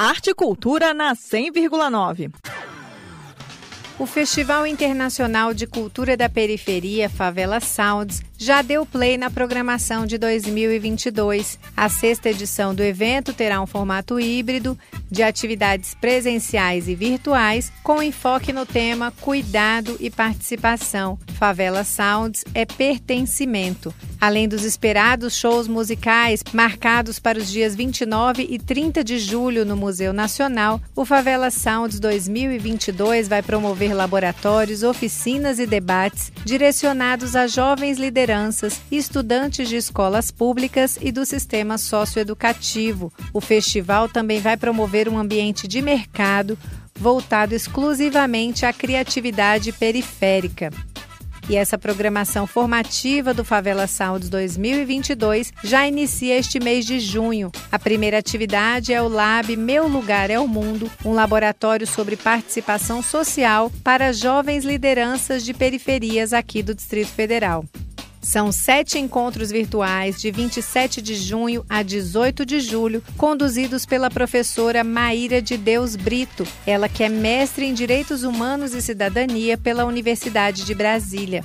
Arte e Cultura na 100,9. O Festival Internacional de Cultura da Periferia Favela Sounds já deu play na programação de 2022. A sexta edição do evento terá um formato híbrido de atividades presenciais e virtuais, com enfoque no tema Cuidado e Participação. Favela Sounds é pertencimento. Além dos esperados shows musicais marcados para os dias 29 e 30 de julho no Museu Nacional, o Favela Sounds 2022 vai promover laboratórios, oficinas e debates direcionados a jovens lideranças e estudantes de escolas públicas e do sistema socioeducativo. O festival também vai promover um ambiente de mercado voltado exclusivamente à criatividade periférica. E essa programação formativa do Favela Sounds 2022 já inicia este mês de junho. A primeira atividade é o Lab Meu Lugar é o Mundo, um laboratório sobre participação social para jovens lideranças de periferias aqui do Distrito Federal. São sete encontros virtuais de 27 de junho a 18 de julho, conduzidos pela professora Maíra de Deus Brito, ela que é mestre em Direitos Humanos e Cidadania pela Universidade de Brasília.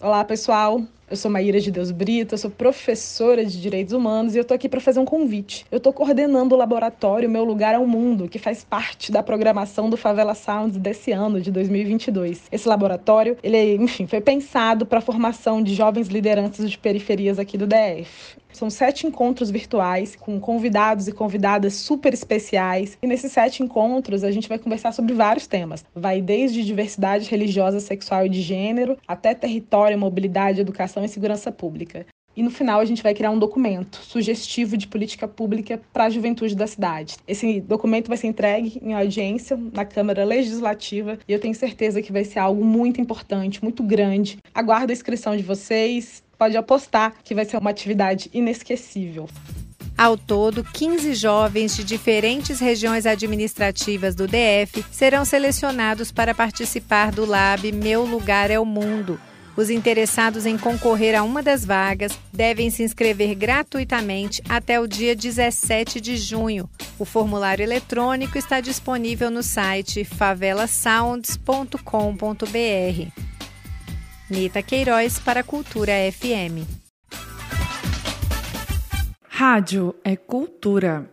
Olá, pessoal. Eu sou Maíra de Deus Brito, eu sou professora de Direitos Humanos e eu estou aqui para fazer um convite. Eu estou coordenando o laboratório Meu Lugar ao Mundo, que faz parte da programação do Favela Sounds desse ano, de 2022. Esse laboratório, ele, enfim, foi pensado para a formação de jovens lideranças de periferias aqui do DF. São sete encontros virtuais com convidados e convidadas super especiais. E nesses sete encontros a gente vai conversar sobre vários temas. Vai desde diversidade religiosa, sexual e de gênero, até território, mobilidade, educação e segurança pública. E no final a gente vai criar um documento sugestivo de política pública para a juventude da cidade. Esse documento vai ser entregue em audiência na Câmara Legislativa e eu tenho certeza que vai ser algo muito importante, muito grande. Aguardo a inscrição de vocês pode apostar que vai ser uma atividade inesquecível. Ao todo, 15 jovens de diferentes regiões administrativas do DF serão selecionados para participar do Lab Meu Lugar é o Mundo. Os interessados em concorrer a uma das vagas devem se inscrever gratuitamente até o dia 17 de junho. O formulário eletrônico está disponível no site favelasounds.com.br. Nita Queiroz para Cultura FM. Rádio é cultura.